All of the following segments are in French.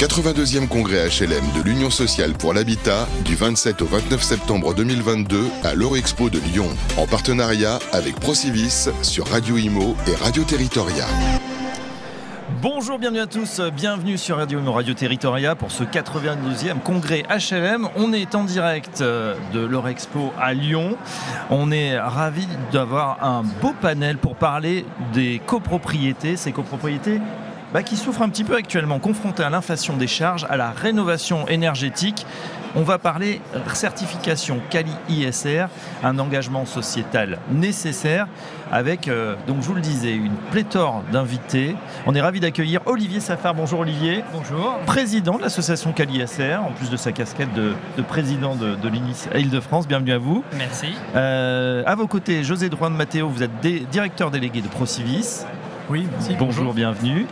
82e congrès HLM de l'Union sociale pour l'habitat du 27 au 29 septembre 2022 à l'Eurexpo de Lyon, en partenariat avec Procivis sur Radio Imo et Radio Territoria. Bonjour, bienvenue à tous, bienvenue sur Radio Imo Radio Territoria pour ce 82e congrès HLM. On est en direct euh, de l'Eurexpo à Lyon. On est ravis d'avoir un beau panel pour parler des copropriétés, ces copropriétés bah, qui souffrent un petit peu actuellement, confrontées à l'inflation des charges, à la rénovation énergétique. On va parler certification Cali ISR, un engagement sociétal nécessaire avec, euh, donc je vous le disais, une pléthore d'invités. On est ravi d'accueillir Olivier Safar. Bonjour Olivier. Bonjour. Président de l'association Cali ISR, en plus de sa casquette de, président de, de l'INIS à Île-de-France. Bienvenue à vous. Merci. Euh, à vos côtés, José Drouin de Matteo, vous êtes directeur délégué de Procivis. Oui, merci. Bonjour, bienvenue.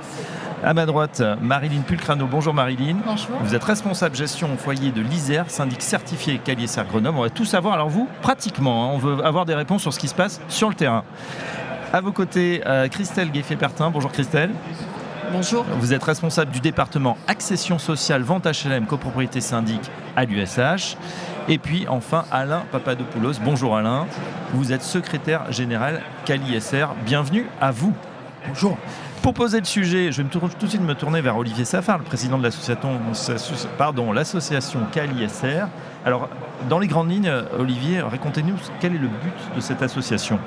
À ma droite, Marilyn Pulcrano. Bonjour Marilyn. Bonjour. Vous êtes responsable gestion au foyer de l'ISER, syndic certifié Calier Grenoble. On va tout savoir. Alors vous, pratiquement, hein, on veut avoir des réponses sur ce qui se passe sur le terrain. À vos côtés, euh, Christelle Gueffet-Pertin. Bonjour Christelle. Bonjour. Vous êtes responsable du département Accession sociale, vente HLM, copropriété syndic à l'USH. Et puis enfin Alain Papadopoulos. Bonjour Alain. Vous êtes secrétaire général Cali SR. Bienvenue à vous. Bonjour. Pour poser le sujet, je vais tout de suite me tourner vers Olivier Safar, le président de l'association CaliSR. Alors, dans les grandes lignes, Olivier, racontez-nous quel est le but de cette association.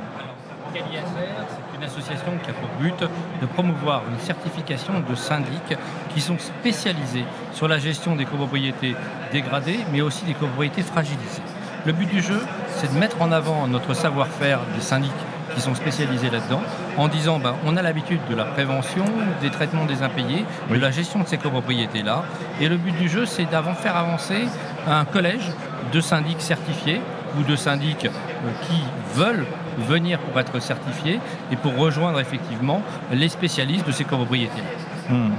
CaliSR, c'est une association qui a pour but de promouvoir une certification de syndics qui sont spécialisés sur la gestion des copropriétés dégradées, mais aussi des copropriétés fragilisées. Le but du jeu, c'est de mettre en avant notre savoir-faire des syndics qui sont spécialisés là-dedans, en disant ben, on a l'habitude de la prévention, des traitements des impayés, de la gestion de ces copropriétés-là. Et le but du jeu, c'est d'avant faire avancer un collège de syndics certifiés ou de syndics euh, qui veulent venir pour être certifiés et pour rejoindre effectivement les spécialistes de ces copropriétés-là. Hmm.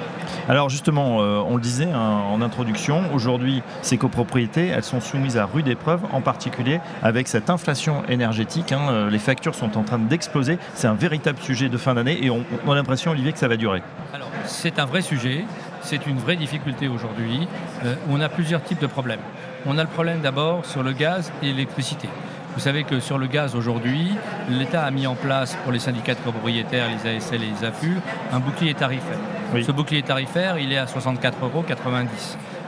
Alors justement, euh, on le disait hein, en introduction, aujourd'hui, ces copropriétés, elles sont soumises à rude épreuve, en particulier avec cette inflation énergétique. Hein, euh, les factures sont en train d'exploser. C'est un véritable sujet de fin d'année et on, a l'impression, Olivier, que ça va durer. Alors, c'est un vrai sujet. C'est une vraie difficulté aujourd'hui. Euh, on a plusieurs types de problèmes. On a le problème d'abord sur le gaz et l'électricité. Vous savez que sur le gaz aujourd'hui, l'État a mis en place pour les syndicats de copropriétaires, les ASL et les AFU, un bouclier tarifaire. Ce bouclier tarifaire, il est à 64,90 euros.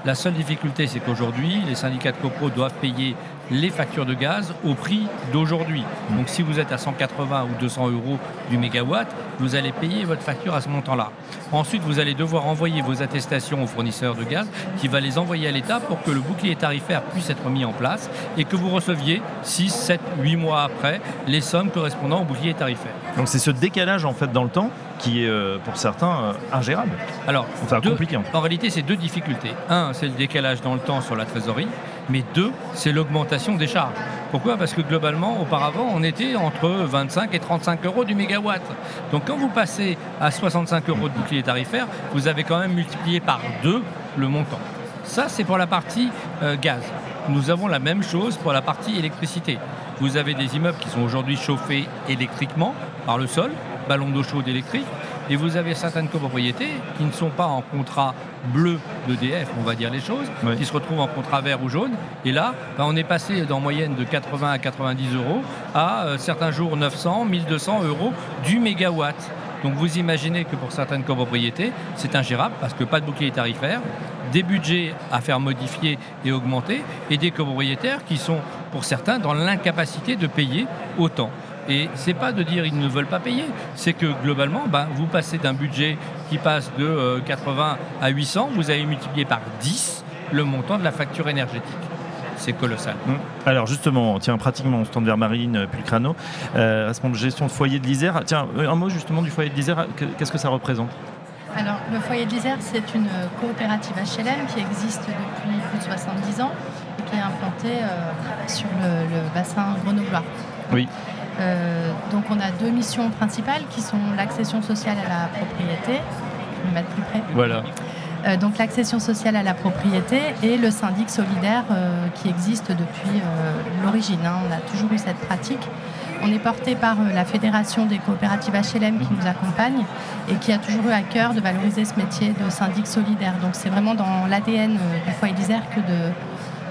La seule difficulté, c'est qu'aujourd'hui, les syndicats de copro doivent payer les factures de gaz au prix d'aujourd'hui. Donc si vous êtes à 180 ou 200 euros du mégawatt, vous allez payer votre facture à ce montant-là. Ensuite, vous allez devoir envoyer vos attestations au fournisseur de gaz qui va les envoyer à l'État pour que le bouclier tarifaire puisse être mis en place et que vous receviez 6, 7, 8 mois après les sommes correspondant au bouclier tarifaire. Donc c'est ce décalage en fait dans le temps qui est euh, pour certains euh, ingérable. Alors, compliqué. En réalité, c'est deux difficultés. Un, c'est le décalage dans le temps sur la trésorerie, mais deux, c'est l'augmentation des charges. Pourquoi? Parce que globalement, auparavant, on était entre 25 et 35 euros du mégawatt. Donc quand vous passez à 65 euros de bouclier tarifaire, vous avez quand même multiplié par deux le montant. Ça, c'est pour la partie euh, gaz. Nous avons la même chose pour la partie électricité. Vous avez des immeubles qui sont aujourd'hui chauffés électriquement par le sol, ballon d'eau chaude électrique, et vous avez certaines copropriétés qui ne sont pas en contrat bleu d'EDF, on va dire les choses, qui se retrouvent en contrat vert ou jaune. Et là, ben, on est passé d'en moyenne de 80 à 90 euros à euh, certains jours 900, 1200 euros du mégawatt. Donc vous imaginez que pour certaines copropriétés, c'est ingérable parce que pas de bouclier tarifaire, des budgets à faire modifier et augmenter, et des copropriétaires qui sont, pour certains, dans l'incapacité de payer autant. Et c'est pas de dire ils ne veulent pas payer, c'est que globalement, ben, vous passez d'un budget qui passe de 80 euh, à 800, vous avez multiplié par 10 le montant de la facture énergétique. C'est colossal. Hum. Alors justement, tiens, pratiquement, on se tourne vers Marine euh, Pulcrano, euh, responsable de gestion de foyer de l'Isère. Tiens, un mot justement du foyer de l'Isère, qu'est-ce que ça représente? Alors, le foyer de l'Isère, c'est une coopérative HLM qui existe depuis plus de 70 ans et qui est implantée sur le, le bassin grenoblois. Oui. Euh, donc on a deux missions principales qui sont l'accession sociale à la propriété. Je vais me mettre plus près. Voilà. Euh, donc l'accession sociale à la propriété et le syndic solidaire euh, qui existe depuis l'origine. Hein. On a toujours eu cette pratique. On est porté par la Fédération des coopératives HLM qui nous accompagne et qui a toujours eu à cœur de valoriser ce métier de syndic solidaire. Donc c'est vraiment dans l'ADN du foyer d'Isère que de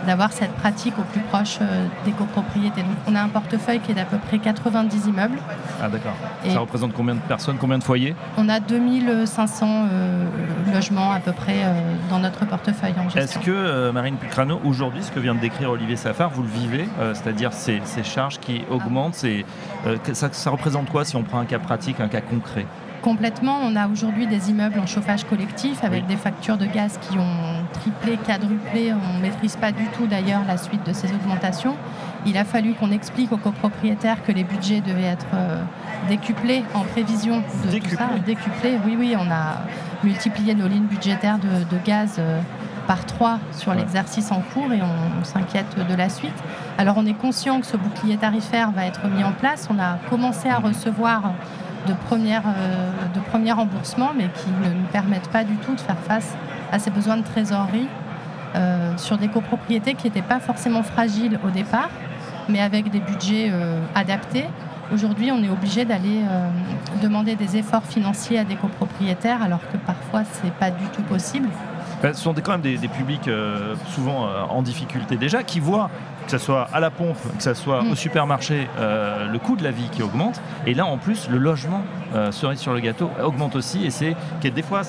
d'avoir cette pratique au plus proche euh, des copropriétés. Donc on a un portefeuille qui est d'à peu près 90 immeubles. Ah d'accord. Ça représente combien de personnes, combien de foyers? On a 2500 euh, logements à peu près euh, dans notre portefeuille en gestion. Est-ce que, Marine Pucrano, aujourd'hui, ce que vient de décrire Olivier Safar, vous le vivez? C'est-à-dire ces, charges qui augmentent, ça, ça représente quoi si on prend un cas pratique, un cas concret? Complètement. On a aujourd'hui des immeubles en chauffage collectif avec des factures de gaz qui ont triplé, quadruplé. On ne maîtrise pas du tout d'ailleurs la suite de ces augmentations. Il a fallu qu'on explique aux copropriétaires que les budgets devaient être euh, décuplés en prévision de tout ça. Décuplés, oui, oui, on a multiplié nos lignes budgétaires de, gaz euh, par trois sur l'exercice en cours et on s'inquiète de la suite. Alors on est conscient que ce bouclier tarifaire va être mis en place. On a commencé à recevoir de premiers euh, de premier remboursement, mais qui ne nous permettent pas du tout de faire face à ces besoins de trésorerie euh, sur des copropriétés qui n'étaient pas forcément fragiles au départ, mais avec des budgets euh, adaptés. Aujourd'hui, on est obligé d'aller demander des efforts financiers à des copropriétaires, alors que parfois, ce n'est pas du tout possible. Ce sont quand même des, publics souvent en difficulté déjà, qui voient que ce soit à la pompe, que ce soit au mm. supermarché, euh, le coût de la vie qui augmente. Et là, en plus, le logement, euh, cerise sur le gâteau, augmente aussi. Et c'est que des fois,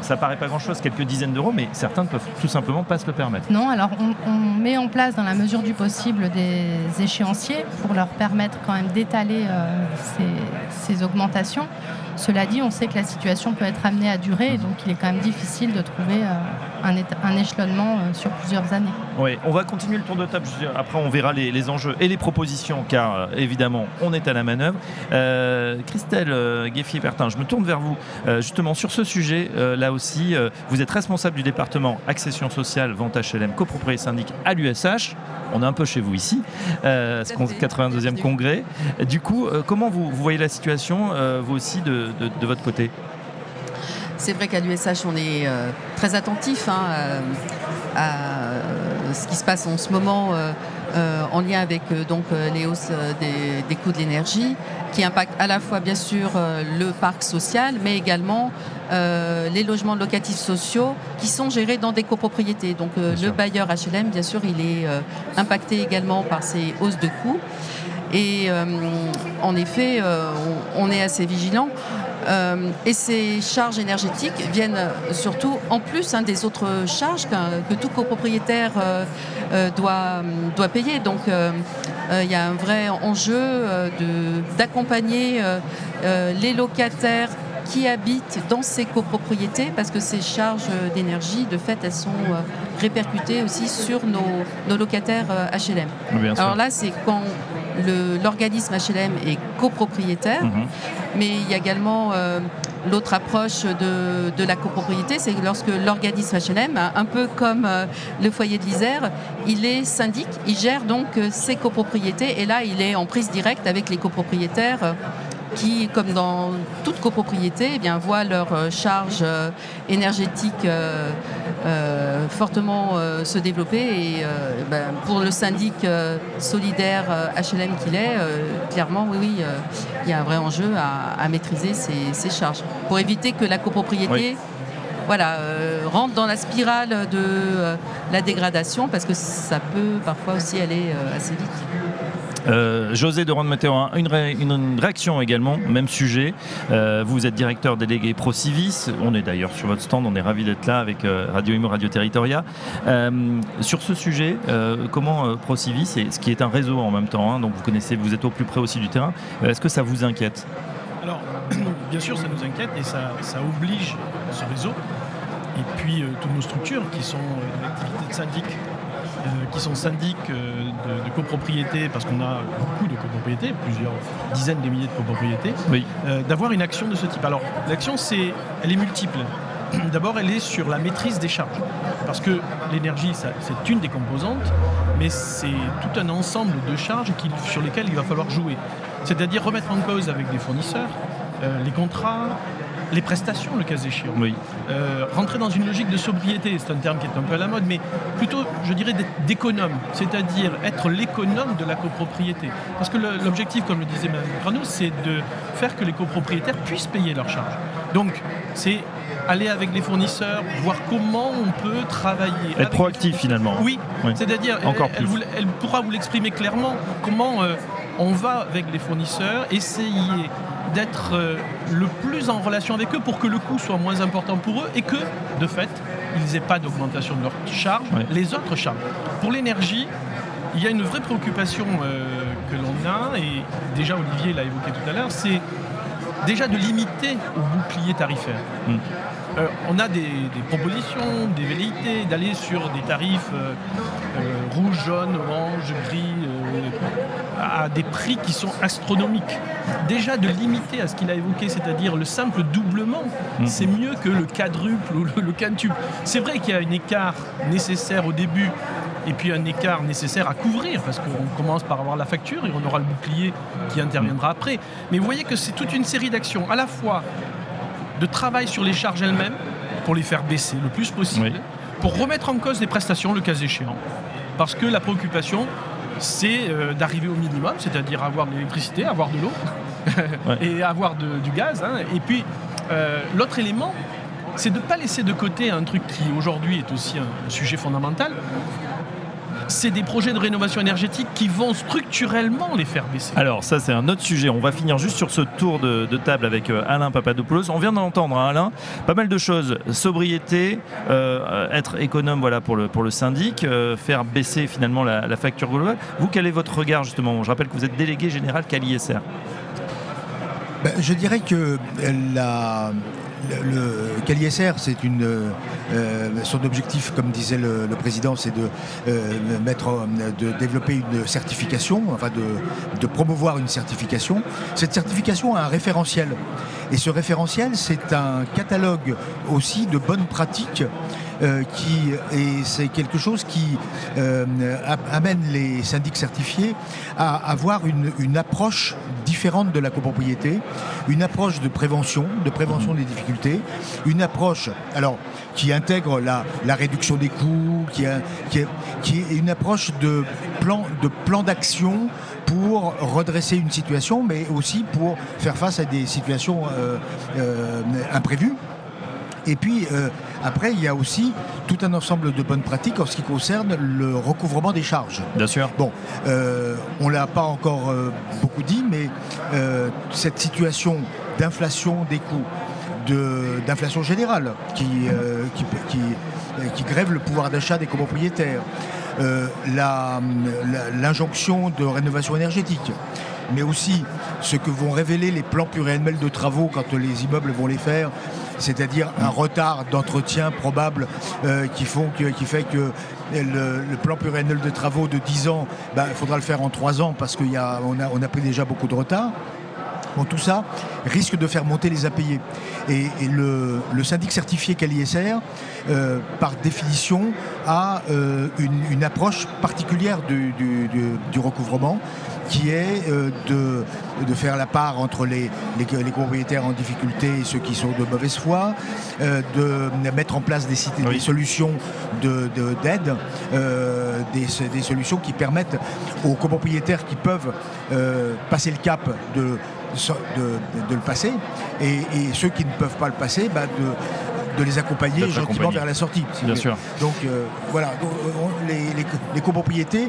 ça paraît pas grand-chose, quelques dizaines d'euros, mais certains ne peuvent tout simplement pas se le permettre. Non, alors on, met en place dans la mesure du possible des échéanciers pour leur permettre quand même d'étaler euh, ces, augmentations. Cela dit, on sait que la situation peut être amenée à durer, et donc il est quand même difficile de trouver un, un, échelonnement sur plusieurs années. Oui, on va continuer le tour de table. Après, on verra les, enjeux et les propositions, car euh, évidemment, on est à la manœuvre. Euh, Christelle euh, Gueffier-Pertin, je me tourne vers vous. justement, sur ce sujet, là aussi, vous êtes responsable du département Accession sociale, vente HLM, copropriété syndic à l'USH. On est un peu chez vous ici, ce 82e congrès. Du coup, comment vous, voyez la situation, vous aussi, de, votre côté? C'est vrai qu'à l'USH, on est très attentif hein, à ce qui se passe en ce moment euh, euh, en lien avec euh, donc, les hausses des, coûts de l'énergie, qui impactent à la fois bien sûr le parc social, mais également les logements locatifs sociaux qui sont gérés dans des copropriétés. Donc le bailleur HLM, bien sûr, il est impacté également par ces hausses de coûts. Et en effet, on, est assez vigilant. Euh, et ces charges énergétiques viennent surtout en plus hein, des autres charges que, tout copropriétaire euh, euh, doit, doit payer. Donc il y a un vrai enjeu d'accompagner les locataires qui habitent dans ces copropriétés parce que ces charges d'énergie, de fait, elles sont répercutées aussi sur nos, locataires HLM. Alors là, c'est quand l'organisme HLM est copropriétaire, mhm. mais il y a également euh, l'autre approche de, la copropriété, c'est lorsque l'organisme HLM, un peu comme euh, le foyer de l'Isère, il est syndic, il gère donc euh, ses copropriétés et là il est en prise directe avec les copropriétaires qui, comme dans toute copropriété, eh bien, voient leur euh, charge euh, énergétique euh, fortement se développer. Et ben, pour le syndic solidaire HLM qu'il est, clairement, oui, oui, il y a un vrai enjeu à, maîtriser ces, charges pour éviter que la copropriété. Voilà, rentre dans la spirale de la dégradation parce que ça peut parfois aussi aller assez vite. Euh, José de Ronde Météo, une, réaction également, même sujet. Euh, vous êtes directeur délégué ProCivis. On est d'ailleurs sur votre stand, on est ravi d'être là avec euh, Radio Imo, Radio Territoria. sur ce sujet, comment ProCivis, ce qui est un réseau en même temps, hein, donc vous connaissez, vous êtes au plus près aussi du terrain, est-ce que ça vous inquiète? Alors, bien sûr, ça nous inquiète et ça, oblige ce réseau et puis toutes nos structures qui sont l'activité de syndic euh, qui sont syndics euh, de, copropriété, parce qu'on a beaucoup de copropriétés, plusieurs dizaines de milliers de copropriétés, euh, d'avoir une action de ce type. Alors l'action, c'est, elle est multiple. D'abord, elle est sur la maîtrise des charges, parce que l'énergie, c'est une des composantes, mais c'est tout un ensemble de charges sur lesquelles il va falloir jouer. C'est-à-dire remettre en cause avec des fournisseurs les contrats, les prestations, le cas échéant. Oui. Euh, rentrer dans une logique de sobriété, c'est un terme qui est un peu à la mode, mais plutôt, je dirais, d'économe, c'est-à-dire être l'économe de la copropriété. Parce que l'objectif, comme le disait Mme Grano, c'est de faire que les copropriétaires puissent payer leurs charges. Donc, c'est aller avec les fournisseurs, voir comment on peut travailler. Être proactif finalement. oui, Oui. c'est-à-dire, elle- Encore elle, plus. elle pourra vous l'exprimer clairement, comment euh, on va avec les fournisseurs, essayer d'être euh, le plus en relation avec eux pour que le coût soit moins important pour eux et que, de fait, ils n'aient pas d'augmentation de leurs charges, Oui. les autres charges. Pour l'énergie, il y a une vraie préoccupation euh, que l'on a, et déjà Olivier l'a évoqué tout à l'heure, c'est déjà de limiter au bouclier tarifaire. Mm. Euh, on a des, des propositions, des velléités d'aller sur des tarifs euh, rouge, jaune, orange, gris, à des prix qui sont astronomiques. Déjà de limiter à ce qu'il a évoqué, c'est-à-dire le simple doublement, Mm. c'est mieux que le quadruple ou le, le quintuple. C'est vrai qu'il y a un écart nécessaire au début et puis un écart nécessaire à couvrir parce qu'on commence par avoir la facture et on aura le bouclier qui interviendra après. Mais vous voyez que c'est toute une série d'actions, à la fois de travail sur les charges elles-mêmes pour les faire baisser le plus possible, Oui. pour remettre en cause des prestations le cas échéant. Parce que la préoccupation, c'est euh, d'arriver au minimum, c'est-à-dire avoir de l'électricité, avoir de l'eau Ouais. et avoir de- du gaz. hein. Et puis, euh, l'autre élément, c'est de ne pas laisser de côté un truc qui aujourd'hui est aussi un sujet fondamental. C'est des projets de rénovation énergétique qui vont structurellement les faire baisser. Alors ça c'est un autre sujet. On va finir juste sur ce tour de, de table avec euh, Alain Papadopoulos. On vient d'entendre hein, Alain, pas mal de choses. Sobriété, euh, être économe voilà pour le pour le syndic, euh, faire baisser finalement la, la facture globale. Vous quel est votre regard justement? Je rappelle que vous êtes délégué général qu'à l'ISR. Ben, je dirais que la, le, CalISR, c'est une euh, son objectif, comme disait le, président, c'est de euh, mettre, de développer une certification, enfin de, de promouvoir une certification. Cette certification a un référentiel, et ce référentiel, c'est un catalogue aussi de bonnes pratiques. Euh, qui et c'est quelque chose qui euh, amène les syndics certifiés à avoir une, approche différente de la copropriété, une approche de prévention, de prévention des difficultés, une approche qui intègre la, réduction des coûts, qui, est, une approche de plan de plan d'action pour redresser une situation, mais aussi pour faire face à des situations euh, imprévues. Et puis, euh, après, il y a aussi tout un ensemble de bonnes pratiques en ce qui concerne le recouvrement des charges. Bien sûr. Bon, euh, on ne l'a pas encore euh, beaucoup dit, mais cette situation d'inflation des coûts, de- d'inflation générale qui, qui, qui, qui grève le pouvoir d'achat des copropriétaires, euh, l'injonction de rénovation énergétique, mais aussi ce que vont révéler les plans pluriannuels de travaux quand les immeubles vont les faire, c'est-à-dire un retard d'entretien probable euh, qui, fait que le, plan pluriannuel de travaux de 10 ans, ben, il faudra le faire en 3 ans parce qu'on a, pris déjà beaucoup de retard. Tout ça risque de faire monter les impayés. Et, le, syndic certifié CalISR, euh, par définition, a euh, une, approche particulière du recouvrement qui est euh, de, de faire la part entre les, les, les propriétaires en difficulté et ceux qui sont de mauvaise foi, euh, de mettre en place des, sites- Oui. des solutions de- de- d'aide, euh, des, des solutions qui permettent aux copropriétaires qui peuvent passer le cap de, de, de- de le passer et, et ceux qui ne peuvent pas le passer, bah, de, de les accompagner gentiment vers la sortie. si Bien sûr. Donc euh, voilà, euh, les, les- les copropriétés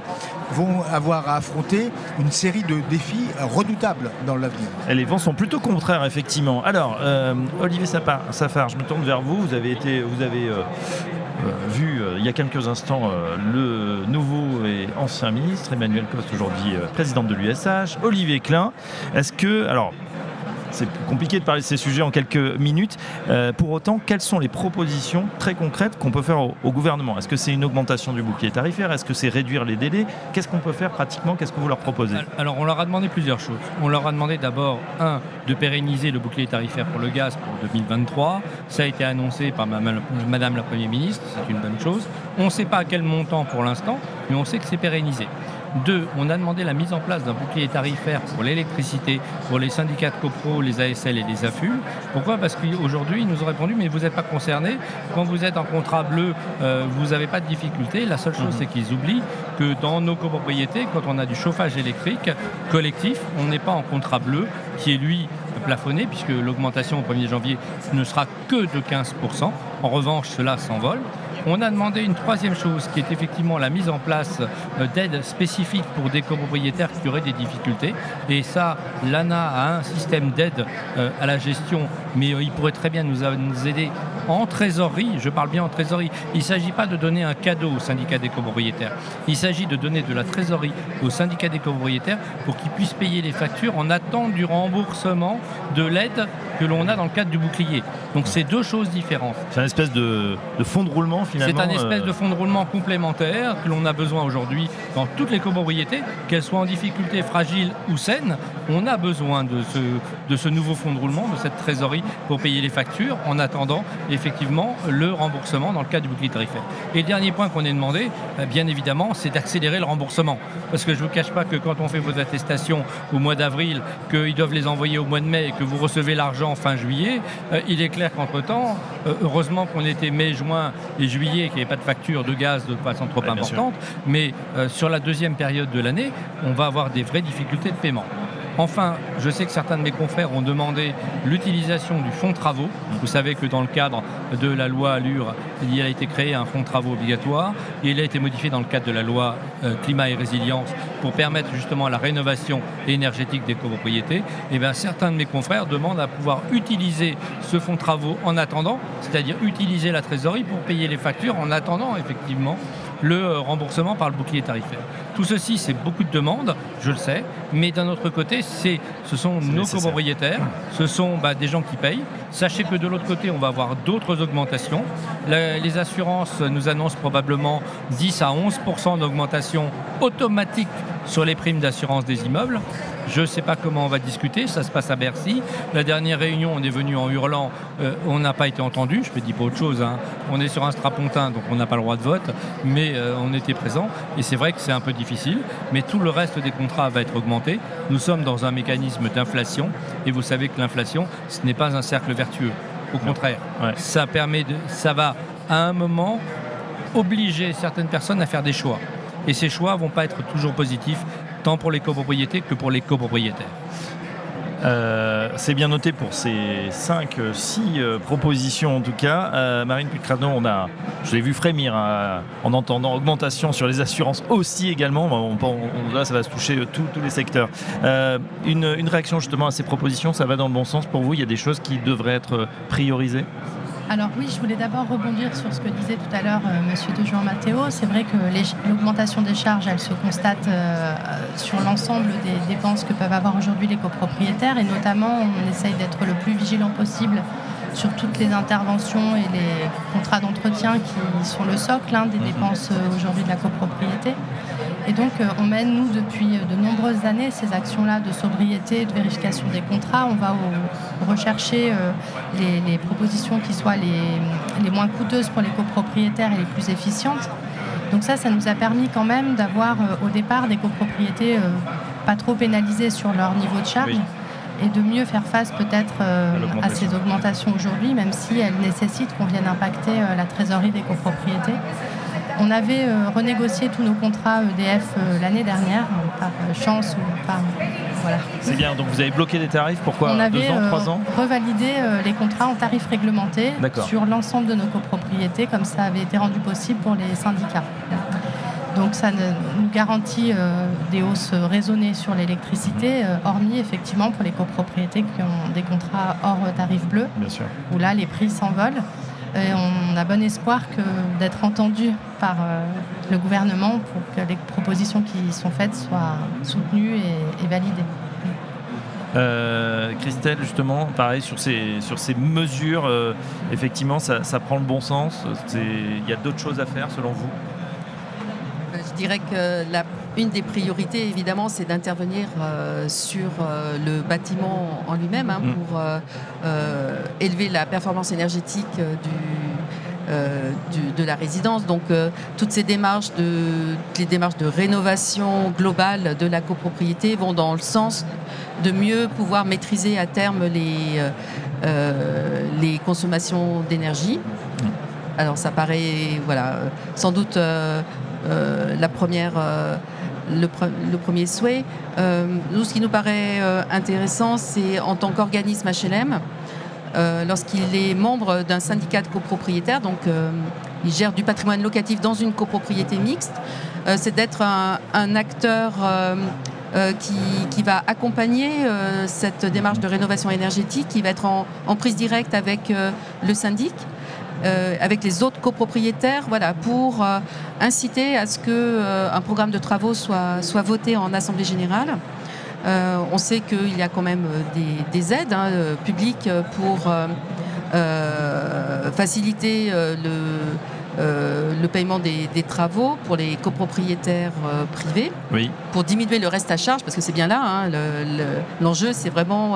vont avoir à affronter une série de défis redoutables dans l'avenir. Et les vents sont plutôt contraires, effectivement. Alors, euh, Olivier Safar, je me tourne vers vous. Vous avez été, vous avez euh, vu il y a quelques instants le nouveau et ancien ministre Emmanuel Coste, aujourd'hui présidente de l'USH, Olivier Klein. Est-ce que, alors, c'est compliqué de parler de ces sujets en quelques minutes. Euh, pour autant, quelles sont les propositions très concrètes qu'on peut faire au, au gouvernement? Est-ce que c'est une augmentation du bouclier tarifaire? Est-ce que c'est réduire les délais? Qu'est-ce qu'on peut faire pratiquement? Qu'est-ce que vous leur proposez? Alors, on leur a demandé plusieurs choses. On leur a demandé d'abord, un, de pérenniser le bouclier tarifaire pour le gaz pour 2023. Ça a été annoncé par ma- Madame la Première ministre, c'est une bonne chose. On ne sait pas à quel montant pour l'instant, mais on sait que c'est pérennisé. Deux, on a demandé la mise en place d'un bouclier tarifaire pour l'électricité, pour les syndicats de copro, les ASL et les AFU. Pourquoi? Parce qu'aujourd'hui, ils nous ont répondu, mais vous n'êtes pas concernés. Quand vous êtes en contrat bleu, euh, vous n'avez pas de difficulté. La seule chose, mhm. c'est qu'ils oublient que dans nos copropriétés, quand on a du chauffage électrique collectif, on n'est pas en contrat bleu, qui est lui plafonné, puisque l'augmentation au 1er janvier ne sera que de 15%. En revanche, cela s'envole. On a demandé une troisième chose qui est effectivement la mise en place euh, d'aides spécifiques pour des copropriétaires qui auraient des difficultés. Et ça, l'ANA a un système d'aide euh, à la gestion, mais euh, il pourrait très bien nous, aider en trésorerie. Je parle bien en trésorerie. Il ne s'agit pas de donner un cadeau au syndicat des copropriétaires. Il s'agit de donner de la trésorerie au syndicat des copropriétaires pour qu'ils puissent payer les factures en attente du remboursement de l'aide que l'on a dans le cadre du bouclier. Donc c'est deux choses différentes. C'est un espèce de, fonds de roulement finalement. C'est un espèce de fonds de roulement complémentaire que l'on a besoin aujourd'hui dans toutes les copropriétés, qu'elles soient en difficulté, fragiles ou saines. On a besoin de ce, de ce nouveau fonds de roulement, de cette trésorerie pour payer les factures en attendant effectivement le remboursement dans le cadre du bouclier tarifaire. Et le dernier point qu'on a demandé, euh, bien évidemment, c'est d'accélérer le remboursement. Parce que je ne vous cache pas que quand on fait vos attestations au mois d'avril, qu'ils doivent les envoyer au mois de mai et que vous recevez l'argent fin juillet, euh, il est clair qu'entre-temps, euh, heureusement qu'on était mai, juin et juillet, qu'il n'y avait pas de facture de gaz de façon trop importante, mais euh, sur la deuxième période de l'année, on va avoir des vraies difficultés de paiement. Enfin, je sais que certains de mes confrères ont demandé l'utilisation du fonds travaux. Vous savez que dans le cadre de la loi Allure, il a été créé un fonds travaux obligatoire et il a été modifié dans le cadre de la loi euh, climat et résilience pour permettre justement la rénovation énergétique des copropriétés. Et eh bien certains de mes confrères demandent à pouvoir utiliser ce fonds travaux en attendant, c'est-à-dire utiliser la trésorerie pour payer les factures en attendant effectivement le euh, remboursement par le bouclier tarifaire. Tout ceci, c'est beaucoup de demandes, je le sais, mais d'un autre côté, ce sont nos copropriétaires, ce sont bah, des gens qui payent. Sachez que de l'autre côté, on va avoir d'autres augmentations. les assurances nous annoncent probablement 10 à 11% d'augmentation automatique sur les primes d'assurance des immeubles. Je ne sais pas comment on va discuter, ça se passe à Bercy. La dernière réunion, on est venu en hurlant, euh, on n'a pas été entendu, je peux dire pas autre chose. Hein. On est sur un strapontin, donc on n'a pas le droit de vote, mais euh, on était présent. Et c'est vrai que c'est un peu difficile, mais tout le reste des contrats va être augmenté. Nous sommes dans un mécanisme d'inflation, et vous savez que l'inflation, ce n'est pas un cercle vertueux. Au contraire, ça, permet de, ça va à un moment obliger certaines personnes à faire des choix. Et ces choix ne vont pas être toujours positifs tant pour les copropriétés que pour les copropriétaires. Euh, c'est bien noté pour ces 5, 6 euh, propositions en tout cas. Euh, Marine Pucrano, on a, je l'ai vu frémir hein, en entendant augmentation sur les assurances aussi également. Là, ça va se toucher tous les secteurs. Une, une, réaction justement à ces propositions, ça va dans le bon sens pour vous? Il y a des choses qui devraient être priorisées? Alors oui, je voulais d'abord rebondir sur ce que disait tout à l'heure M. Monsieur de Jean Matteo. C'est vrai que l'augmentation des charges, elle se constate euh, sur l'ensemble des dépenses que peuvent avoir aujourd'hui les copropriétaires et notamment on essaye d'être le plus vigilant possible sur toutes les interventions et les contrats d'entretien qui sont le socle hein, des mhm. dépenses euh, aujourd'hui de la copropriété. Et donc, euh, on mène, nous, depuis de nombreuses années, ces actions-là de sobriété, de vérification des contrats. On va rechercher euh, les, propositions qui soient les, moins coûteuses pour les copropriétaires et les plus efficientes. Donc ça, ça nous a permis quand même d'avoir euh, au départ des copropriétés pas trop pénalisées sur leur niveau de charge. et de mieux faire face peut-être à ces augmentations aujourd'hui, même si elles nécessitent qu'on vienne impacter la trésorerie des copropriétés. On avait euh, renégocié tous nos contrats EDF euh, l'année dernière, par euh, chance ou par. Voilà. C'est bien, donc vous avez bloqué des tarifs, pourquoi On avait ans, trois ans revalidé les contrats en tarifs réglementés sur l'ensemble de nos copropriétés, comme ça avait été rendu possible pour les syndicats. Donc ça nous garantit des hausses raisonnées sur l'électricité, hormis effectivement pour les copropriétés qui ont des contrats hors tarif bleu, où là les prix s'envolent. Et on a bon espoir d'être entendu par euh, le gouvernement pour que les propositions qui sont faites soient soutenues et, validées. Euh, Christelle, justement, pareil sur ces, sur ces mesures, euh, effectivement, ça, prend le bon sens. Il y a d'autres choses à faire selon vous? Je dirais que la une des priorités, évidemment, c'est d'intervenir euh, sur euh, le bâtiment en lui-même hein, mm. pour euh, élever la performance énergétique de la résidence. Donc toutes ces démarches de, les démarches de rénovation globale de la copropriété vont dans le sens de mieux pouvoir maîtriser à terme les, les consommations d'énergie. Alors ça paraît voilà, sans doute la première le, premier souhait. Euh, nous, ce qui nous paraît euh, intéressant, c'est en tant qu'organisme HLM, euh, lorsqu'il est membre d'un syndicat de copropriétaires, donc il gère du patrimoine locatif dans une copropriété mixte, c'est d'être un, acteur qui, va accompagner cette démarche de rénovation énergétique, qui va être en prise directe avec le syndic euh, avec les autres copropriétaires, voilà, pour euh, inciter à ce que euh, un programme de travaux soit, soit voté en assemblée générale. on sait qu'il y a quand même des, aides hein, publiques pour faciliter le, le paiement des, travaux pour les copropriétaires privés, oui. pour diminuer le reste à charge, parce que c'est bien là, hein, l'enjeu, c'est vraiment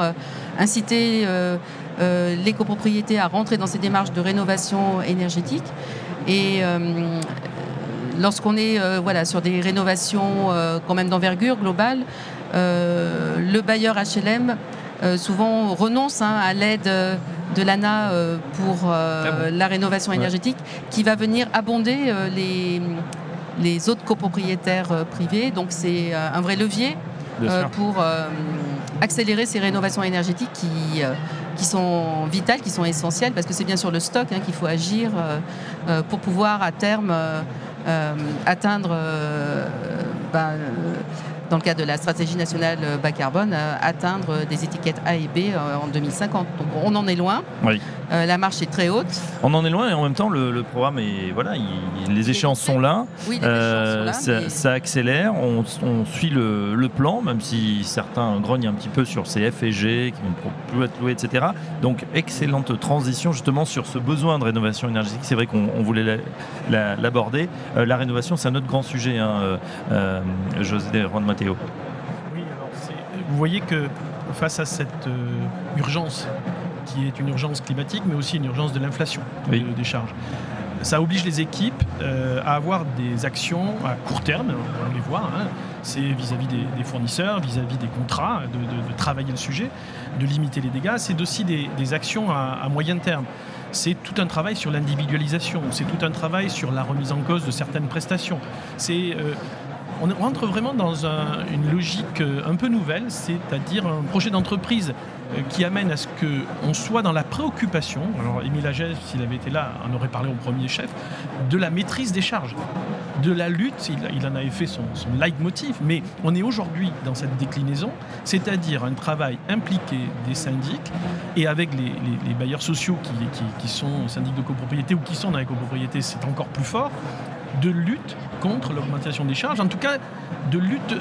inciter euh, les copropriétés à rentrer dans ces démarches de rénovation énergétique. Et euh, lorsqu'on est euh, voilà, sur des rénovations quand même d'envergure globale, le bailleur HLM souvent renonce hein, à l'aide de l'ANA pour ah la rénovation énergétique qui va venir abonder les, les autres copropriétaires privés. Donc c'est un vrai levier pour accélérer ces rénovations énergétiques qui qui sont vitales, qui sont essentielles, parce que c'est bien sur le stock hein, qu'il faut agir euh, euh, pour pouvoir à terme euh, atteindre ben, dans le cadre de la stratégie nationale bas carbone, atteindre des étiquettes A et B en 2050. Donc on en est loin. Oui. Euh, la marche est très haute. On en est loin et en même temps le, programme est voilà, les échéances sont là. Oui, les échéances sont là ça, accélère. On, suit le, plan, même si certains grognent un petit peu sur ces F et G qui vont plus être loués, etc. Donc excellente transition justement sur ce besoin de rénovation énergétique. C'est vrai qu'on voulait l'aborder. Euh, la rénovation, c'est un autre grand sujet, hein, euh, José Juan Mateo. Oui, alors vous voyez que face à cette urgence qui est une urgence climatique, mais aussi une urgence de l'inflation des charges. Ça oblige les équipes euh, à avoir des actions à court terme, on les voit, hein. c'est vis-à-vis des, fournisseurs, vis-à-vis des contrats, de, travailler le sujet, de limiter les dégâts. C'est aussi des, actions à, moyen terme c'est tout un travail sur l'individualisation, c'est tout un travail sur la remise en cause de certaines prestations. C'est euh, on rentre vraiment dans une logique euh, un peu nouvelle, c'est-à-dire un projet d'entreprise euh, qui amène à ce qu'on soit dans la préoccupation, alors Émile Agès, s'il avait été là, en aurait parlé au premier chef, de la maîtrise des charges, de la lutte, il, en avait fait son, leitmotiv, mais on est aujourd'hui dans cette déclinaison, c'est-à-dire un travail impliqué des syndics et avec les, bailleurs sociaux qui, sont syndics de copropriété ou qui sont dans les copropriétés, c'est encore plus fort, de lutte contre l'augmentation des charges, en tout cas de lutte,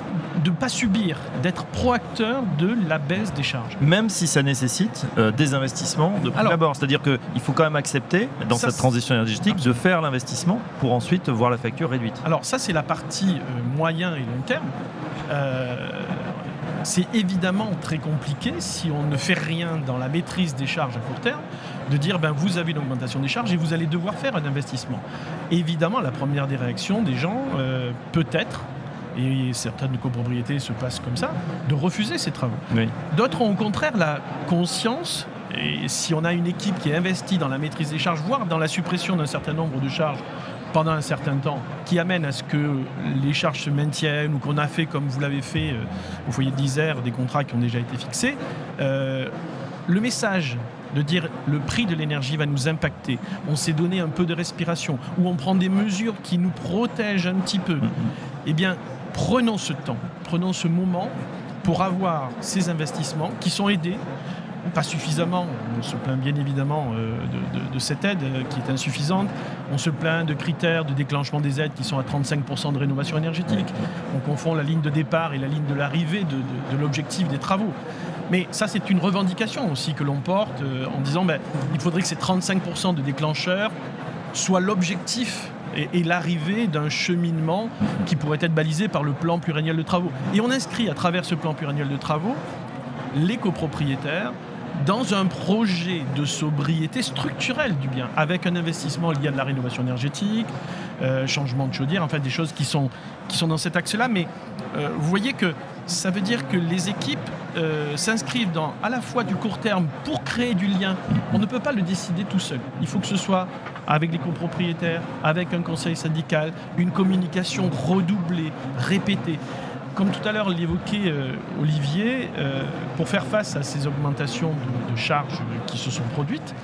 de ne pas subir, d'être proacteur de la baisse des charges. Même si ça nécessite euh, des investissements de prime abord. C'est-à-dire qu'il faut quand même accepter, dans cette transition énergétique, de faire l'investissement pour ensuite voir la facture réduite. Alors ça, c'est la partie euh, moyen et long terme. Euh, c'est évidemment très compliqué si on ne fait rien dans la maîtrise des charges à court terme de dire ben, vous avez une augmentation des charges et vous allez devoir faire un investissement. évidemment, la première des réactions des gens, euh, peut-être, et certaines copropriétés se passent comme ça, de refuser ces travaux. D'autres ont au contraire la conscience, et si on a une équipe qui est investie dans la maîtrise des charges, voire dans la suppression d'un certain nombre de charges pendant un certain temps, qui amène à ce que les charges se maintiennent ou qu'on a fait comme vous l'avez fait euh, au foyer de l'Isère, des contrats qui ont déjà été fixés, euh, le message de dire le prix de l'énergie va nous impacter, on s'est donné un peu de respiration, ou on prend des mesures qui nous protègent un petit peu, mm-hmm. eh bien, prenons ce temps, prenons ce moment pour avoir ces investissements qui sont aidés, pas suffisamment. On se plaint bien évidemment euh, de, cette aide euh, qui est insuffisante. On se plaint de critères de déclenchement des aides qui sont à 35% de rénovation énergétique. On confond la ligne de départ et la ligne de l'arrivée de l'objectif des travaux. Mais ça, c'est une revendication aussi que l'on porte euh, en disant ben, il faudrait que ces 35% de déclencheurs soient l'objectif et, l'arrivée d'un cheminement qui pourrait être balisé par le plan pluriannuel de travaux. Et on inscrit à travers ce plan pluriannuel de travaux les copropriétaires dans un projet de sobriété structurelle du bien, avec un investissement lié à la rénovation énergétique, euh, changement de chaudière, enfin des choses qui sont, qui sont dans cet axe-là. Mais euh, vous voyez que ça veut dire que les équipes euh, s'inscrivent à la fois du court terme pour créer du lien. On ne peut pas le décider tout seul. Il faut que ce soit avec les copropriétaires, avec un conseil syndical, une communication redoublée, répétée comme tout à l'heure l'évoquait euh, Olivier, pour faire face à ces augmentations de, charges qui se sont produites,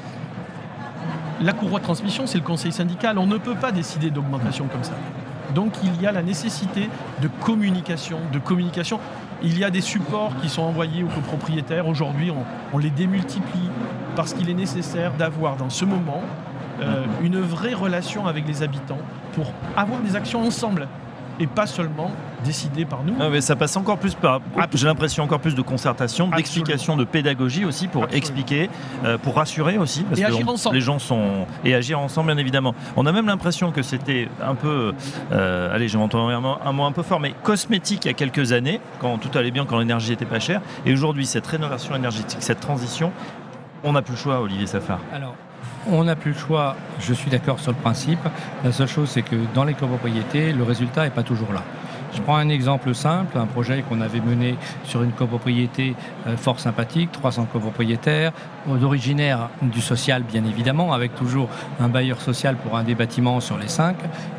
la courroie de transmission, c'est le conseil syndical. On ne peut pas décider d'augmentation comme ça. Donc il y a la nécessité de communication, de communication. Il y a des supports qui sont envoyés aux copropriétaires. Aujourd'hui, on, les démultiplie parce qu'il est nécessaire d'avoir dans ce moment euh, une vraie relation avec les habitants pour avoir des actions ensemble et pas seulement décidé par nous. Ah, mais ça passe encore plus par, j'ai l'impression encore plus de concertation, d'explication, de pédagogie aussi pour expliquer, euh, pour rassurer aussi, parce et que agir ensemble. les gens sont et agir ensemble bien évidemment. On a même l'impression que c'était un peu, euh, allez, j'ai entendu un, un, mot un peu fort, mais cosmétique il y a quelques années, quand tout allait bien, quand l'énergie était pas chère, et aujourd'hui cette rénovation énergétique, cette transition, on n'a plus le choix, Olivier Safar. Alors, on n'a plus le choix, je suis d'accord sur le principe. La seule chose, c'est que dans les copropriétés, le résultat n'est pas toujours là. Je prends un exemple simple, un projet qu'on avait mené sur une copropriété euh, fort sympathique, 300 copropriétaires, originaires du social bien évidemment, avec toujours un bailleur social pour un des bâtiments sur les cinq,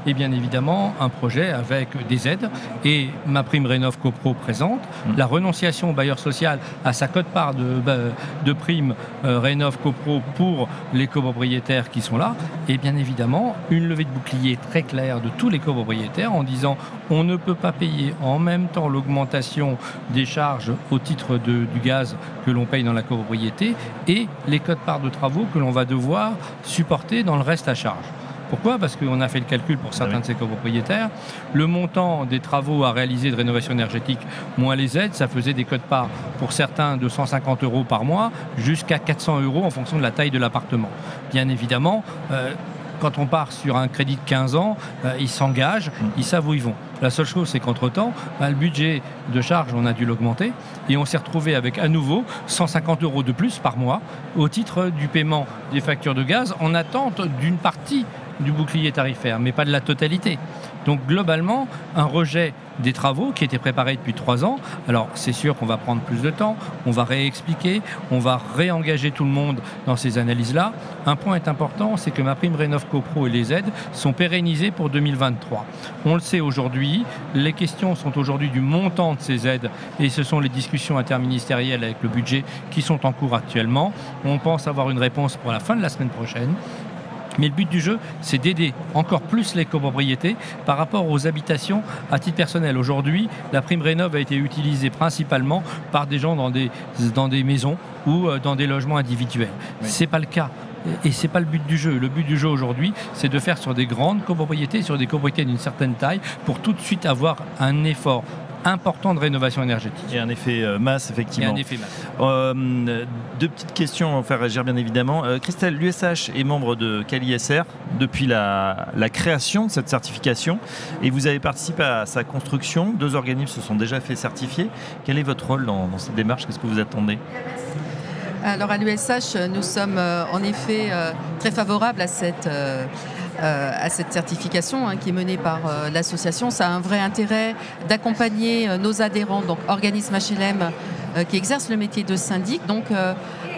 et bien évidemment un projet avec des aides. Et ma prime Rénov CoPro présente mmh. la renonciation au bailleur social à sa cote-part de, bah, de prime euh, Rénov CoPro pour les copropriétaires qui sont là, et bien évidemment une levée de bouclier très claire de tous les copropriétaires en disant on ne peut pas payer en même temps l'augmentation des charges au titre du gaz que l'on paye dans la copropriété et les codes-parts de travaux que l'on va devoir supporter dans le reste à charge. Pourquoi? Parce qu'on a fait le calcul pour certains de ces copropriétaires. Le montant des travaux à réaliser de rénovation énergétique moins les aides, ça faisait des codes-parts pour certains de 150 euros par mois jusqu'à 400 euros en fonction de la taille de l'appartement. Bien évidemment, euh, quand on part sur un crédit de 15 ans, euh, ils s'engagent, ils savent où ils vont. La seule chose, c'est qu'entre-temps, bah, le budget de charge, on a dû l'augmenter et on s'est retrouvé avec à nouveau 150 euros de plus par mois au titre du paiement des factures de gaz en attente d'une partie du bouclier tarifaire, mais pas de la totalité. Donc globalement, un rejet des travaux qui étaient préparés depuis trois ans. Alors c'est sûr qu'on va prendre plus de temps, on va réexpliquer, on va réengager tout le monde dans ces analyses-là. Un point est important, c'est que ma prime Rénov CoPro et les aides sont pérennisées pour 2023. On le sait aujourd'hui, les questions sont aujourd'hui du montant de ces aides et ce sont les discussions interministérielles avec le budget qui sont en cours actuellement. On pense avoir une réponse pour la fin de la semaine prochaine. Mais le but du jeu, c'est d'aider encore plus les copropriétés par rapport aux habitations à titre personnel. Aujourd'hui, la prime rénov a été utilisée principalement par des gens dans des, dans des maisons ou euh, dans des logements individuels. Ce n'est pas le cas. Et ce n'est pas le but du jeu. Le but du jeu aujourd'hui, c'est de faire sur des grandes copropriétés, sur des copropriétés d'une certaine taille, pour tout de suite avoir un effort important de rénovation énergétique. Il y a un effet euh, masse, effectivement. Il y a un effet masse. Euh, deux petites questions à faire réagir, bien évidemment. Euh, Christelle, l'USH est membre de CaliSR depuis la, création de cette certification et vous avez participé à sa construction. Deux organismes se sont déjà fait certifier. Quel est votre rôle dans, cette démarche? Qu'est-ce que vous attendez? Alors à l'USH, nous sommes en effet très favorables à cette, euh, à cette certification hein, qui est menée par euh, l'association. Ça a un vrai intérêt d'accompagner euh, nos adhérents, donc organismes HLM qui exercent le métier de syndic, donc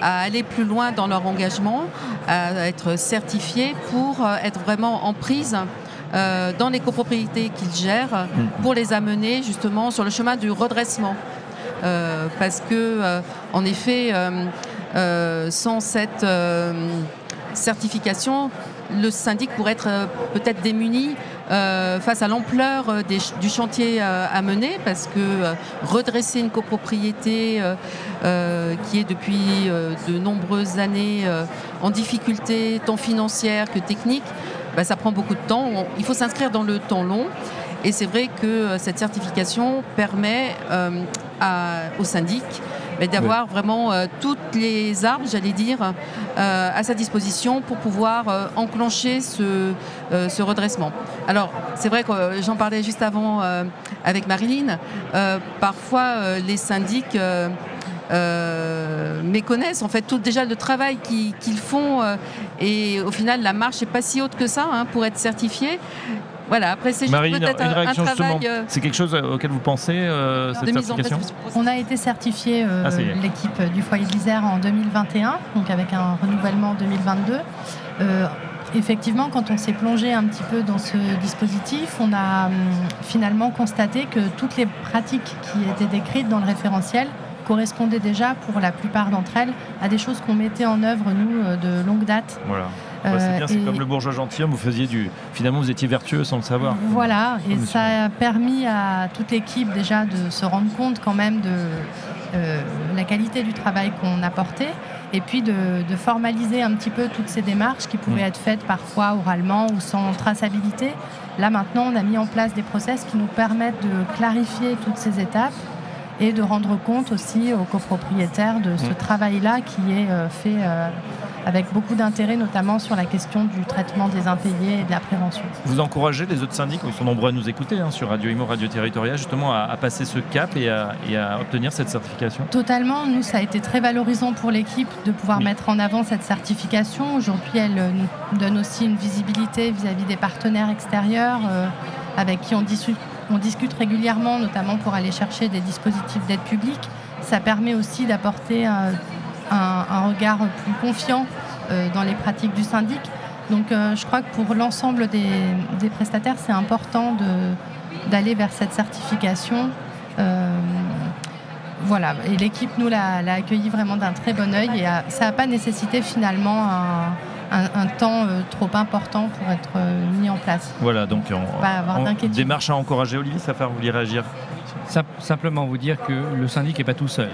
à aller plus loin dans leur engagement, à être certifiés pour être vraiment en prise dans les copropriétés qu'ils gèrent mmh. pour les amener justement sur le chemin du redressement. parce que, en effet, sans cette certification, le syndic pourrait être euh, peut-être démuni euh, face à l'ampleur euh, du chantier à mener, parce que redresser une copropriété qui est depuis de nombreuses années en difficulté, tant financière que technique, bah, ça prend beaucoup de temps. il faut s'inscrire dans le temps long. Et c'est vrai que cette certification permet au syndic mais d'avoir vraiment euh, toutes les armes, j'allais dire, euh, à sa disposition pour pouvoir euh, enclencher ce, ce, redressement. Alors, c'est vrai que j'en parlais juste avant avec Marilyn, parfois les syndics méconnaissent en fait tout déjà le travail qu'ils font et au final la marche n'est pas si haute que ça hein, pour être certifié. Voilà, après c'est peut-être un, un, travail. C'est quelque chose auquel vous pensez cette certification On a été certifié ah, l'équipe du foyer d'Isère en 2021, donc avec un renouvellement en 2022 effectivement, quand on s'est plongé un petit peu dans ce dispositif, on a hum, finalement constaté que toutes les pratiques qui étaient décrites dans le référentiel correspondaient déjà, pour la plupart d'entre elles, à des choses qu'on mettait en œuvre, nous, euh, de longue date. Voilà. C'est euh, bien, c'est comme le bourgeois gentilhomme, vous faisiez du. Finalement, vous étiez vertueux sans le savoir. Voilà, et ça a permis à toute l'équipe déjà de se rendre compte quand même de euh, la qualité du travail qu'on apportait et puis de, formaliser un petit peu toutes ces démarches qui pouvaient mm. être faites parfois oralement ou sans traçabilité. Là maintenant, on a mis en place des process qui nous permettent de clarifier toutes ces étapes et de rendre compte aussi aux copropriétaires de ce mm. travail-là qui est euh, fait euh, avec beaucoup d'intérêt, notamment sur la question du traitement des impayés et de la prévention. Vous encouragez les autres syndics, ils sont nombreux à nous écouter hein, sur Radio Imo, Radio Territoria, justement à, passer ce cap et à, obtenir cette certification Totalement. Nous, ça a été très valorisant pour l'équipe de pouvoir mettre en avant cette certification. Aujourd'hui, elle euh, nous donne aussi une visibilité vis-à-vis des partenaires extérieurs euh, avec qui on discute, on discute régulièrement, notamment pour aller chercher des dispositifs d'aide publique. Ça permet aussi d'apporter euh, un, regard plus confiant euh, dans les pratiques du syndic. Donc euh, je crois que pour l'ensemble des, prestataires, c'est important d'aller vers cette certification. Euh, voilà, et l'équipe nous l'a accueilli vraiment d'un très bon oeil et ça n'a pas nécessité finalement un, temps trop important pour être mis en place. Voilà, donc on, démarche à encourager. Olivier ça vous voulez réagir? Simplement vous dire que le syndic n'est pas tout seul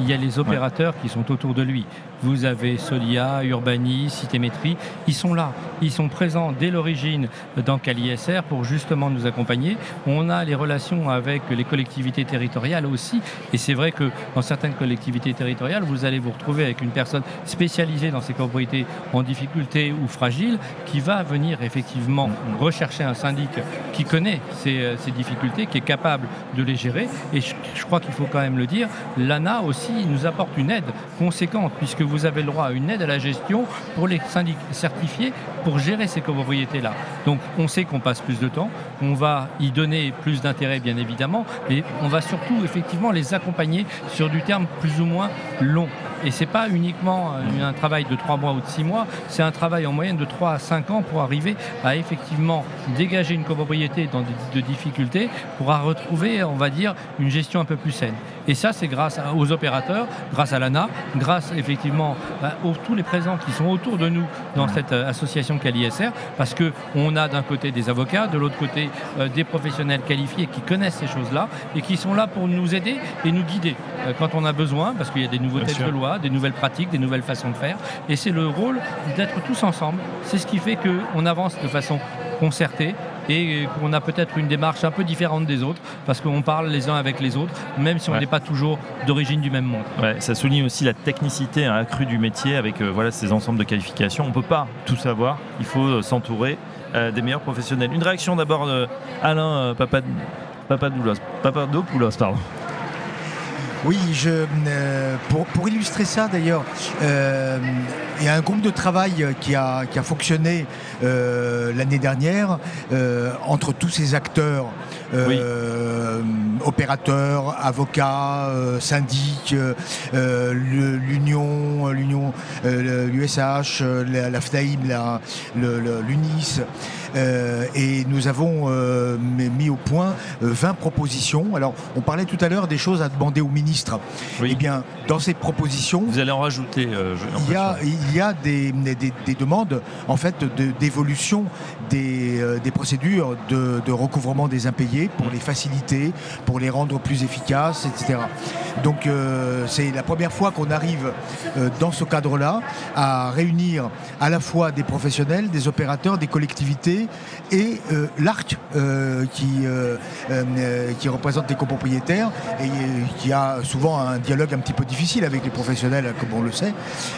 il y a les opérateurs qui sont autour de lui. Vous avez Solia, Urbani, Citémétrie, ils sont là, ils sont présents dès l'origine dans CaliSR pour justement nous accompagner. On a les relations avec les collectivités territoriales aussi, et c'est vrai que dans certaines collectivités territoriales, vous allez vous retrouver avec une personne spécialisée dans ces copropriétés en difficulté ou fragiles qui va venir effectivement rechercher un syndic qui connaît ces, euh, difficultés, qui est capable de les gérer. Et je, je crois qu'il faut quand même le dire, l'ANA aussi nous apporte une aide conséquente, puisque vous avez le droit à une aide à la gestion pour les syndics certifiés pour gérer ces copropriétés-là. Donc on sait qu'on passe plus de temps, on va y donner plus d'intérêt bien évidemment, mais on va surtout effectivement les accompagner sur du terme plus ou moins long. Et ce n'est pas uniquement euh, un travail de 3 mois ou de 6 mois, c'est un travail en moyenne de 3 à 5 ans pour arriver à effectivement dégager une copropriété dans de difficultés pour retrouver, on va dire, une gestion un peu plus saine. Et ça, c'est grâce aux opérateurs, grâce à l'ANA, grâce effectivement à tous les présents qui sont autour de nous dans cette euh, association CaliSR, parce qu'on a d'un côté des avocats, de l'autre côté euh, des professionnels qualifiés qui connaissent ces choses-là et qui sont là pour nous aider et nous guider quand on a besoin, parce qu'il y a des nouveautés de loi des nouvelles pratiques, des nouvelles façons de faire. Et c'est le rôle d'être tous ensemble. C'est ce qui fait qu'on avance de façon concertée et qu'on a peut-être une démarche un peu différente des autres parce qu'on parle les uns avec les autres, même si on n'est pas toujours d'origine du même monde. ça souligne aussi la technicité accrue du métier avec euh, voilà, ces ensembles de qualifications. On ne peut pas tout savoir, il faut euh, s'entourer euh, des meilleurs professionnels. Une réaction d'abord d'Alain Papadoulos, Papadopoulos, pardon. Oui, je, euh, pour, illustrer ça d'ailleurs, euh, il y a un groupe de travail qui a, qui a fonctionné euh, l'année dernière entre tous ces acteurs, opérateurs, avocats, syndics, l'Union, l'Union, l'USH, la, la FNAIM, l'UNIS. Euh, et nous avons euh, mis au point 20 euh, propositions. Alors, on parlait tout à l'heure des choses à demander au ministre. Eh bien, dans ces propositions... Vous allez en rajouter, il, y a, il y a des, des, demandes, en fait, d'évolution des, des, procédures de, de, recouvrement des impayés pour les faciliter, pour les rendre plus efficaces, etc. Donc, c'est la première fois qu'on arrive dans ce cadre-là à réunir à la fois des professionnels, des opérateurs, des collectivités, et l'ARC, qui, qui représente les copropriétaires, et qui a souvent un dialogue un petit peu difficile avec les professionnels, comme on le sait.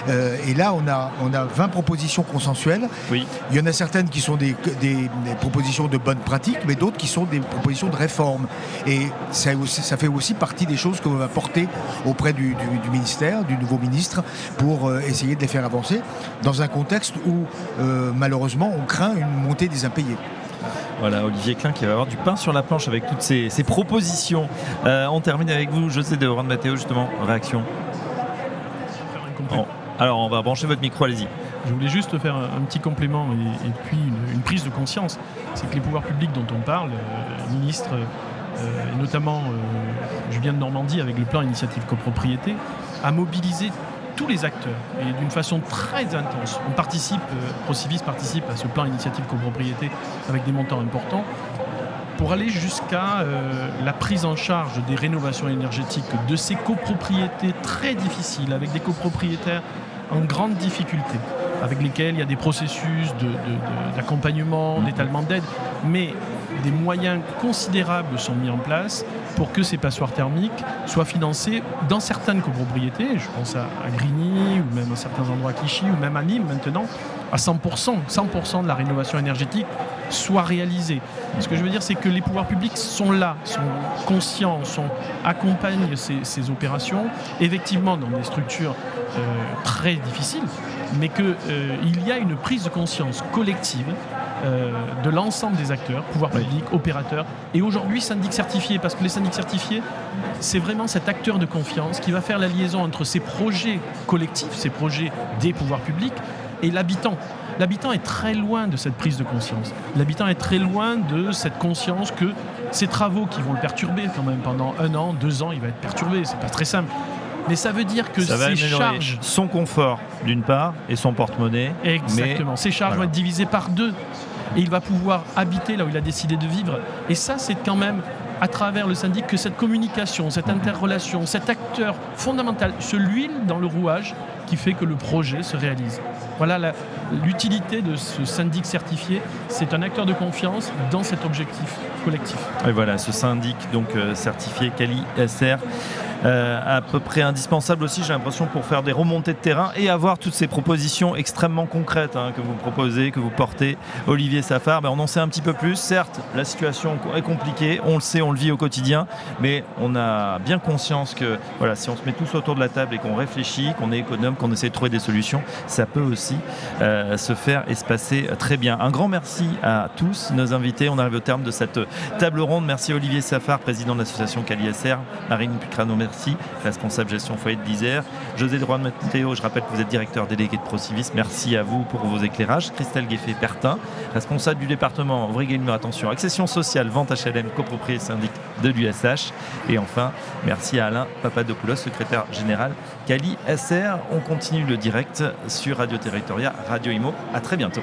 et là, on a, on a 20 propositions consensuelles. Oui. Il y en a certaines qui sont des, des, propositions de bonnes pratiques, mais d'autres qui sont des propositions de réforme. Et ça, ça fait aussi partie des choses qu'on va porter auprès du, ministère, du nouveau ministre, pour euh, essayer de les faire avancer dans un contexte où, euh, malheureusement, on craint une montée des impayés. Voilà, Olivier Klein qui va avoir du pain sur la planche avec toutes ces, propositions. Euh, on termine avec vous, José de Mathéo, justement. Réaction Alors, on va brancher votre micro, allez-y. Je voulais juste faire un, petit complément et, puis une, prise de conscience. C'est que les pouvoirs publics dont on parle, euh, ministre, euh, et notamment euh, Julien de Normandie avec le plan initiative copropriété, a mobilisé tous les acteurs et d'une façon très intense. On participe, Procivis participe à ce plan initiative copropriété avec des montants importants pour aller jusqu'à la prise en charge des rénovations énergétiques de ces copropriétés très difficiles, avec des copropriétaires en grande difficulté avec lesquels il y a des processus d'accompagnement, mmh. d'étalement d'aide, mais des moyens considérables sont mis en place pour que ces passoires thermiques soient financées dans certaines copropriétés, je pense à, Grigny ou même à certains endroits à Clichy ou même à Nîmes maintenant, à 100%, 100% de la rénovation énergétique soit réalisée. Ce que je veux dire, c'est que les pouvoirs publics sont là, sont conscients, sont, accompagnent ces, opérations, effectivement dans des structures euh, très difficiles, mais qu'il euh, y a une prise de conscience collective euh, de l'ensemble des acteurs, pouvoirs publics, opérateurs, et aujourd'hui syndics certifiés, parce que les syndics certifiés, c'est vraiment cet acteur de confiance qui va faire la liaison entre ces projets collectifs, ces projets des pouvoirs publics, et l'habitant. L'habitant est très loin de cette prise de conscience. L'habitant est très loin de cette conscience que ces travaux qui vont le perturber quand même pendant un an, deux ans, il va être perturbé, c'est pas très simple. Mais ça veut dire que ça ces charges. Son confort, d'une part, et son porte-monnaie. Exactement. ces charges vont être divisées par deux. Et il va pouvoir habiter là où il a décidé de vivre. Et ça, c'est quand même à travers le syndic que cette communication, cette interrelation, cet acteur fondamental se l'huile dans le rouage qui fait que le projet se réalise. Voilà l'utilité de ce syndic certifié. C'est un acteur de confiance dans cet objectif collectif. Et voilà, ce syndic donc euh, certifié Cali SR. Euh, à peu près indispensable aussi, j'ai l'impression, pour faire des remontées de terrain et avoir toutes ces propositions extrêmement concrètes hein, que vous proposez, que vous portez. Olivier Safar, ben, on en sait un petit peu plus. Certes, la situation est compliquée, on le sait, on le vit au quotidien, mais on a bien conscience que voilà, si on se met tous autour de la table et qu'on réfléchit, qu'on est économe, qu'on essaie de trouver des solutions, ça peut aussi euh, se faire et se passer très bien. Un grand merci à tous nos invités. On arrive au terme de cette table ronde. Merci Olivier Safar, président de l'association Caliacer, Marine Pucrano, merci, responsable gestion foyer de l'Isère. José de Mathéo, je rappelle que vous êtes directeur délégué de Procivis. Merci à vous pour vos éclairages. Christelle Gueffet-Pertin, responsable du département Ouvrier attention, accession sociale, vente HLM, copropriété syndic de l'USH. Et enfin, merci à Alain Papadopoulos, secrétaire général Cali SR. On continue le direct sur Radio Territoria, Radio Imo. À très bientôt.